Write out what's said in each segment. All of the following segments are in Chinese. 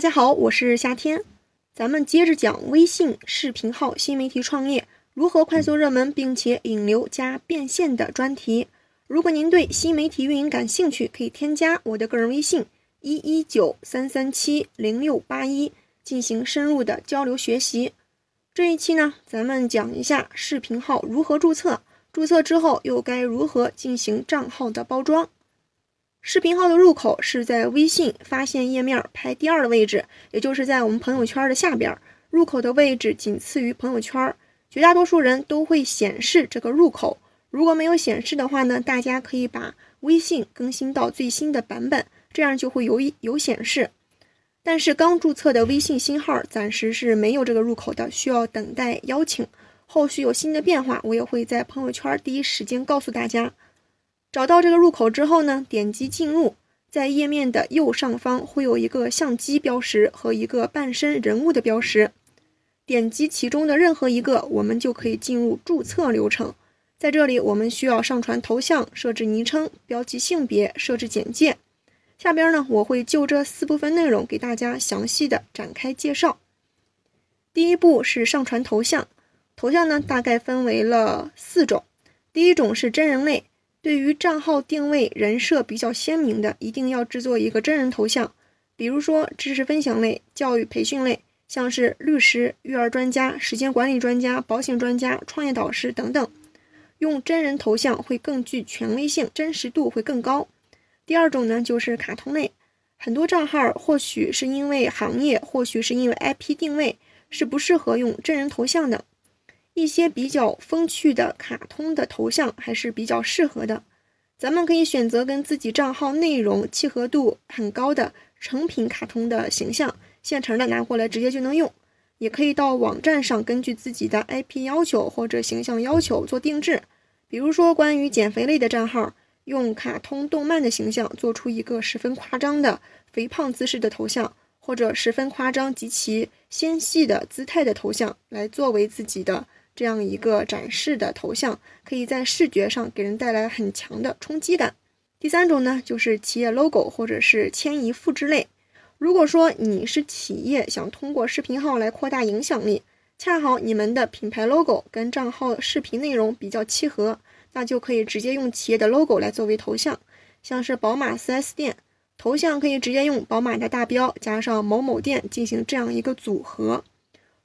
大家好，我是夏天，咱们接着讲微信视频号新媒体创业如何快速热门，并且引流加变现的专题。如果您对新媒体运营感兴趣，可以添加我的个人微信一一九三三七零六八一进行深入的交流学习。这一期呢，咱们讲一下视频号如何注册，注册之后又该如何进行账号的包装。视频号的入口是在微信发现页面排第二的位置，也就是在我们朋友圈的下边，入口的位置仅次于朋友圈。绝大多数人都会显示这个入口，如果没有显示的话呢，大家可以把微信更新到最新的版本，这样就会有有显示。但是刚注册的微信新号暂时是没有这个入口的，需要等待邀请。后续有新的变化，我也会在朋友圈第一时间告诉大家。找到这个入口之后呢，点击进入，在页面的右上方会有一个相机标识和一个半身人物的标识，点击其中的任何一个，我们就可以进入注册流程。在这里，我们需要上传头像、设置昵称、标记性别、设置简介。下边呢，我会就这四部分内容给大家详细的展开介绍。第一步是上传头像，头像呢大概分为了四种，第一种是真人类。对于账号定位人设比较鲜明的，一定要制作一个真人头像，比如说知识分享类、教育培训类，像是律师、育儿专家、时间管理专家、保险专家、创业导师等等，用真人头像会更具权威性，真实度会更高。第二种呢，就是卡通类，很多账号或许是因为行业，或许是因为 IP 定位，是不适合用真人头像的。一些比较风趣的卡通的头像还是比较适合的，咱们可以选择跟自己账号内容契合度很高的成品卡通的形象，现成的拿过来直接就能用。也可以到网站上根据自己的 IP 要求或者形象要求做定制，比如说关于减肥类的账号，用卡通动漫的形象做出一个十分夸张的肥胖姿势的头像，或者十分夸张极其纤细的姿态的头像来作为自己的。这样一个展示的头像，可以在视觉上给人带来很强的冲击感。第三种呢，就是企业 logo 或者是迁移复制类。如果说你是企业，想通过视频号来扩大影响力，恰好你们的品牌 logo 跟账号视频内容比较契合，那就可以直接用企业的 logo 来作为头像。像是宝马 4S 店，头像可以直接用宝马的大标加上某某店进行这样一个组合。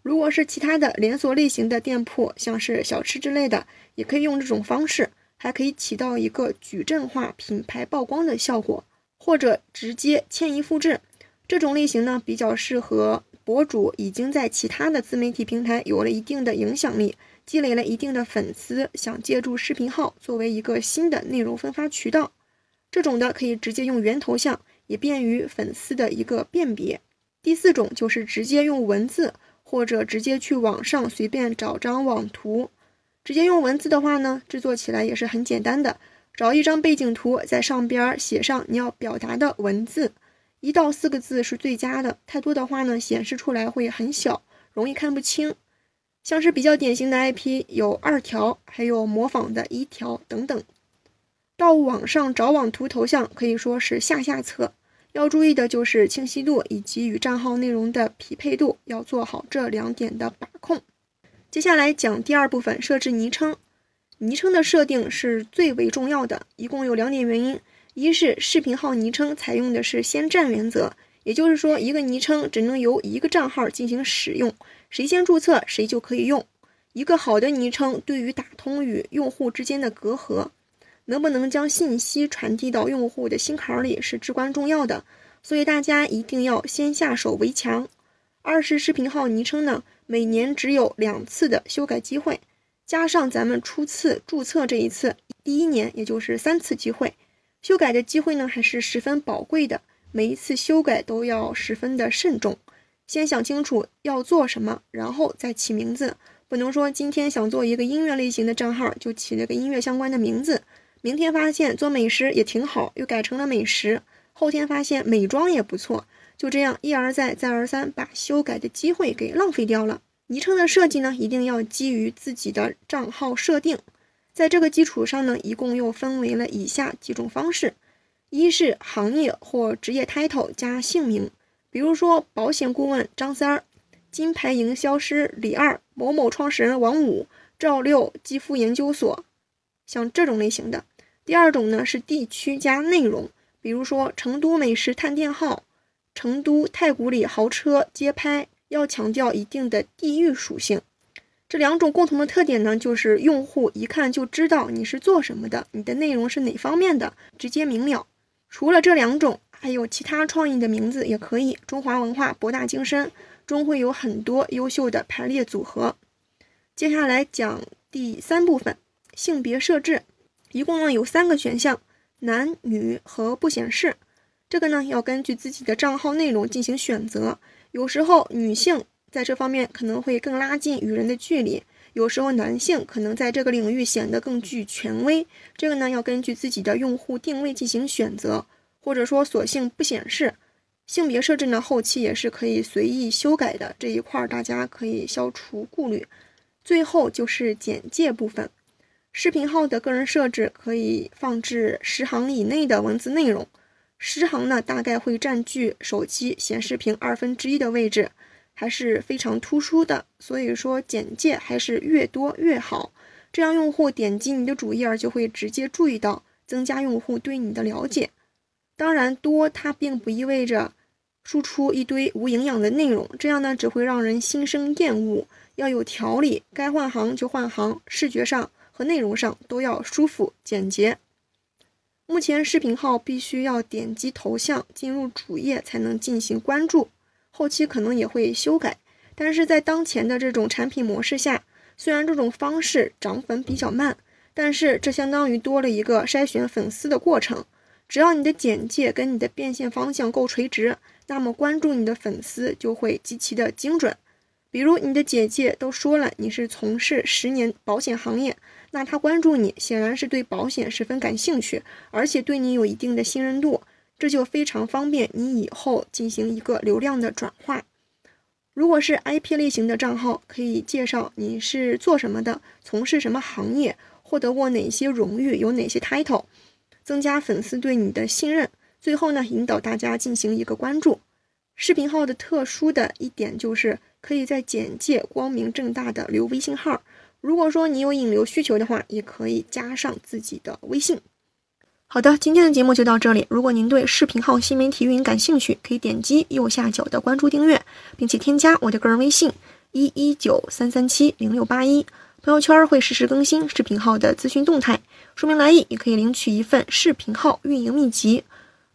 如果是其他的连锁类型的店铺，像是小吃之类的，也可以用这种方式，还可以起到一个矩阵化品牌曝光的效果，或者直接迁移复制。这种类型呢，比较适合博主已经在其他的自媒体平台有了一定的影响力，积累了一定的粉丝，想借助视频号作为一个新的内容分发渠道。这种的可以直接用原头像，也便于粉丝的一个辨别。第四种就是直接用文字。或者直接去网上随便找张网图，直接用文字的话呢，制作起来也是很简单的。找一张背景图，在上边写上你要表达的文字，一到四个字是最佳的。太多的话呢，显示出来会很小，容易看不清。像是比较典型的 IP 有二条，还有模仿的一条等等。到网上找网图头像可以说是下下策。要注意的就是清晰度以及与账号内容的匹配度，要做好这两点的把控。接下来讲第二部分，设置昵称。昵称的设定是最为重要的，一共有两点原因：一是视频号昵称采用的是先占原则，也就是说一个昵称只能由一个账号进行使用，谁先注册谁就可以用。一个好的昵称对于打通与用户之间的隔阂。能不能将信息传递到用户的心坎里是至关重要的，所以大家一定要先下手为强。二是视频号昵称呢，每年只有两次的修改机会，加上咱们初次注册这一次，第一年也就是三次机会，修改的机会呢还是十分宝贵的。每一次修改都要十分的慎重，先想清楚要做什么，然后再起名字，不能说今天想做一个音乐类型的账号，就起了个音乐相关的名字。明天发现做美食也挺好，又改成了美食。后天发现美妆也不错，就这样一而再再而三，把修改的机会给浪费掉了。昵称的设计呢，一定要基于自己的账号设定，在这个基础上呢，一共又分为了以下几种方式：一是行业或职业 title 加姓名，比如说保险顾问张三儿、金牌营销师李二、某某创始人王五、赵六、肌肤研究所，像这种类型的。第二种呢是地区加内容，比如说成都美食探店号、成都太古里豪车街拍，要强调一定的地域属性。这两种共同的特点呢，就是用户一看就知道你是做什么的，你的内容是哪方面的，直接明了。除了这两种，还有其他创意的名字也可以。中华文化博大精深，终会有很多优秀的排列组合。接下来讲第三部分，性别设置。一共呢有三个选项，男女和不显示。这个呢要根据自己的账号内容进行选择。有时候女性在这方面可能会更拉近与人的距离，有时候男性可能在这个领域显得更具权威。这个呢要根据自己的用户定位进行选择，或者说索性不显示。性别设置呢后期也是可以随意修改的，这一块大家可以消除顾虑。最后就是简介部分。视频号的个人设置可以放置十行以内的文字内容，十行呢大概会占据手机显示屏二分之一的位置，还是非常突出的。所以说简介还是越多越好，这样用户点击你的主页就会直接注意到，增加用户对你的了解。当然多它并不意味着输出一堆无营养的内容，这样呢只会让人心生厌恶。要有条理，该换行就换行，视觉上。和内容上都要舒服简洁。目前视频号必须要点击头像进入主页才能进行关注，后期可能也会修改。但是在当前的这种产品模式下，虽然这种方式涨粉比较慢，但是这相当于多了一个筛选粉丝的过程。只要你的简介跟你的变现方向够垂直，那么关注你的粉丝就会极其的精准。比如你的简介都说了你是从事十年保险行业。那他关注你，显然是对保险十分感兴趣，而且对你有一定的信任度，这就非常方便你以后进行一个流量的转化。如果是 IP 类型的账号，可以介绍你是做什么的，从事什么行业，获得过哪些荣誉，有哪些 title，增加粉丝对你的信任。最后呢，引导大家进行一个关注。视频号的特殊的一点就是可以在简介光明正大的留微信号。如果说你有引流需求的话，也可以加上自己的微信。好的，今天的节目就到这里。如果您对视频号新媒体运营感兴趣，可以点击右下角的关注订阅，并且添加我的个人微信一一九三三七零六八一，朋友圈会实时更新视频号的资讯动态。说明来意，也可以领取一份视频号运营秘籍。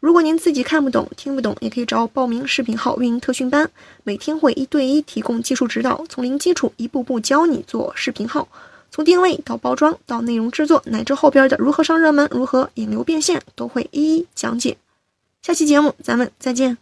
如果您自己看不懂、听不懂，也可以找我报名视频号运营特训班，每天会一对一提供技术指导，从零基础一步步教你做视频号，从定位到包装到内容制作，乃至后边的如何上热门、如何引流变现，都会一一讲解。下期节目咱们再见。